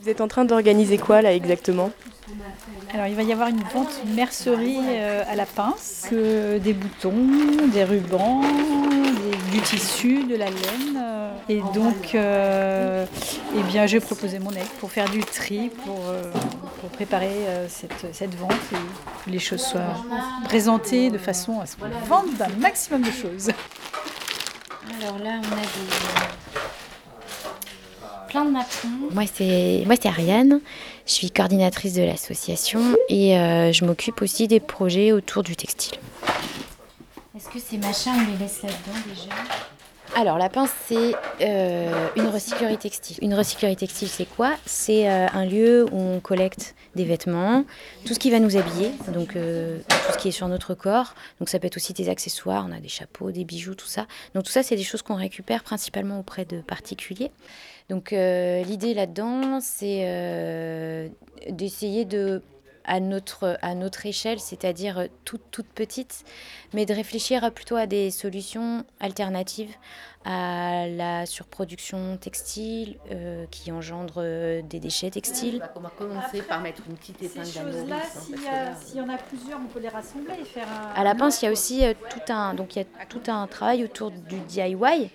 Vous êtes en train d'organiser quoi là exactement? Alors il va y avoir une vente mercerie euh, à la pince, euh, des boutons, des rubans, du tissu, de la laine. euh, et donc eh bien, j'ai proposé mon aide pour faire du tri, pour, préparer cette, cette vente et que les choses soient présentées de façon à ce qu'on vende un maximum de choses. Alors là, on a des. plein de napperons. Moi, c'est moi, c'est Ariane. Je suis coordinatrice de l'association et euh, je m'occupe aussi des projets autour du textile. Est-ce que ces machins, on les laisse là-dedans déjà? Alors, la pince, c'est euh, une recyclerie textile. Une recyclerie textile, c'est quoi? C'est euh, un lieu où on collecte des vêtements, tout ce qui va nous habiller, donc euh, tout ce qui est sur notre corps. Donc, ça peut être aussi des accessoires, on a des chapeaux, des bijoux, tout ça. Donc, tout ça, c'est des choses qu'on récupère principalement auprès de particuliers. Donc, l'idée là-dedans, c'est d'essayer de à notre, à notre échelle, c'est-à-dire toute, toute petite, mais de réfléchir plutôt à des solutions alternatives à la surproduction textile euh, qui engendre euh, des déchets textiles. On va commencer par mettre une petite épingle Ces à choses-là, hein, s'il y, a- s'il y en a plusieurs, on peut les rassembler et faire un. À la pince, il y a aussi euh, tout un, donc il y a tout un travail autour du DIY.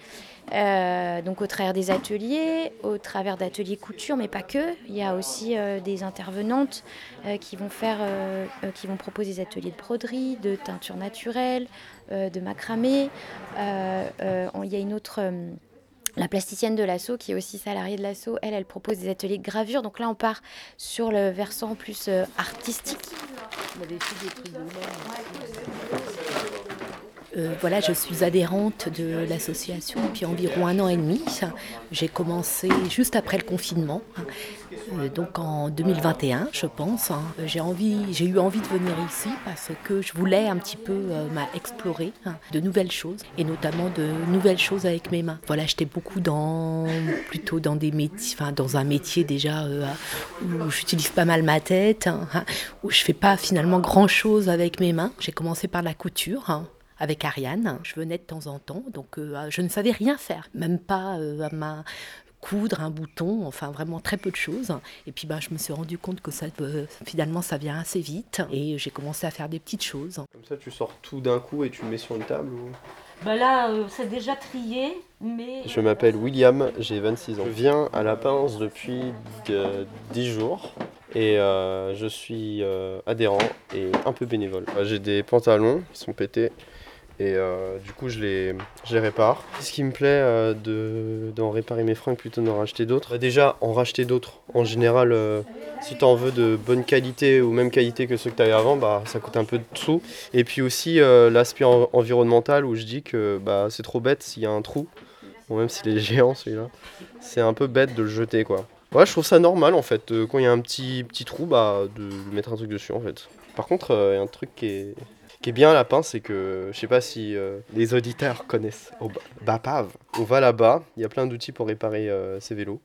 Euh, donc au travers des ateliers, au travers d'ateliers couture, mais pas que. Il y a aussi euh, des intervenantes euh, qui vont faire, qui vont proposer des ateliers de broderie, de teinture naturelle, euh, de macramé. Euh, euh, il y a une autre. euh, la plasticienne de l'assaut, qui est aussi salariée de l'assaut, elle, elle propose des ateliers de gravure. Donc là, on part sur le versant plus euh, artistique. on avait fait des trucs de laine. Euh, voilà, je suis adhérente de l'association depuis environ un an et demi. J'ai commencé juste après le confinement, hein. Euh, donc en 2021, je pense. hein. J'ai eu envie de venir ici parce que je voulais un petit peu euh, explorer hein, de nouvelles choses et notamment de nouvelles choses avec mes mains. Voilà, j'étais beaucoup dans plutôt dans des métiers, enfin dans un métier déjà euh, où j'utilise pas mal ma tête, où je fais pas finalement grand chose avec mes mains. J'ai commencé par la couture. Avec Ariane. Je venais de temps en temps, donc euh, je ne savais rien faire, même pas euh, à ma coudre un bouton, enfin vraiment très peu de choses. Et puis bah, je me suis rendu compte que ça, euh, finalement ça vient assez vite et j'ai commencé à faire des petites choses. Comme ça, tu sors tout d'un coup et tu le mets sur une table ou... Bah là, euh, c'est déjà trié, mais. Je m'appelle William, j'ai 26 ans. Je viens à la pince depuis de- 10 jours et euh, je suis euh, adhérent et un peu bénévole. J'ai des pantalons qui sont pétés et euh, du coup je les, je les répare. Ce qui me plaît euh, de, d'en réparer mes fringues plutôt que d'en racheter d'autres. Bah, déjà, en racheter d'autres, en général, euh, si tu en veux de bonne qualité ou même qualité que ceux que tu avais avant, bah, ça coûte un peu de sous. Et puis aussi l'aspect en- environnemental où je dis que bah, c'est trop bête s'il y a un trou. Bon, même s'il est géant celui-là, c'est un peu bête de le jeter quoi. Ouais, je trouve ça normal en fait, quand il y a un petit, petit trou, bah, de mettre un truc dessus en fait. Par contre, il y a un truc qui est, qui est bien à la pince, c'est que je sais pas si euh, les auditeurs connaissent au Ba- Bapave. On va là-bas, il y a plein d'outils pour réparer euh, ses vélos.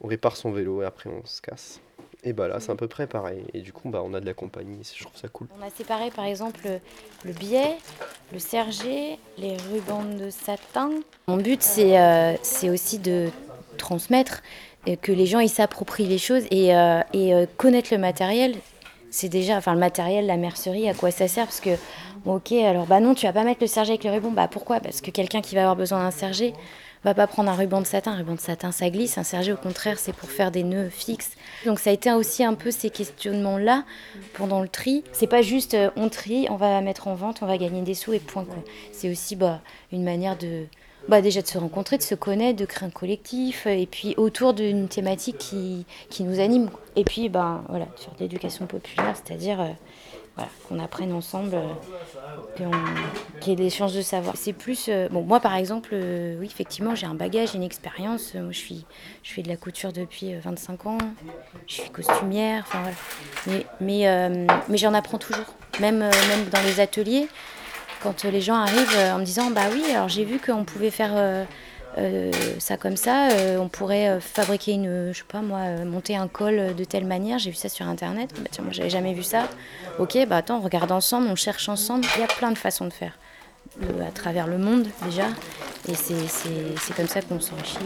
On répare son vélo et après on se casse. Et bah là, c'est à peu près pareil. Et du coup, bah, on a de la compagnie, je trouve ça cool. On a séparé par exemple le biais, le serger, les rubans de satin. Mon but c'est euh, c'est aussi de transmettre, et que les gens ils s'approprient les choses et, euh, et euh, connaître le matériel. C'est déjà, enfin le matériel, la mercerie, à quoi ça sert Parce que, ok, alors bah non, tu vas pas mettre le serger avec le ruban. Bah pourquoi? Parce que quelqu'un qui va avoir besoin d'un serger va pas prendre un ruban de satin. Un ruban de satin, ça glisse. Un serger, au contraire, c'est pour faire des nœuds fixes. Donc ça a été aussi un peu ces questionnements-là pendant le tri. C'est pas juste euh, on trie, on va mettre en vente, on va gagner des sous et point. C'est aussi bah, une manière de bah, déjà de se rencontrer, de se connaître, de créer un collectif, euh, et puis autour d'une thématique qui, qui nous anime. Et puis ben, voilà, sur l'éducation populaire, c'est-à-dire euh, voilà, qu'on apprenne ensemble, euh, qu'il y ait des chances de savoir. C'est plus. bon, moi par exemple, oui, effectivement, j'ai un bagage, une expérience. Je, suis, je fais de la couture depuis euh, 25 ans, je suis costumière. Mais, mais, mais j'en apprends toujours, même, même dans les ateliers. Quand euh, les gens arrivent euh, en me disant Bah oui, alors j'ai vu qu'on pouvait faire euh, ça comme ça, on pourrait fabriquer une, je sais pas moi, monter un col de telle manière, j'ai vu ça sur internet, bah tiens, moi j'avais jamais vu ça. Ok, bah attends, on regarde ensemble, on cherche ensemble, il y a plein de façons de faire. À travers le monde déjà. Et c'est comme ça qu'on s'enrichit.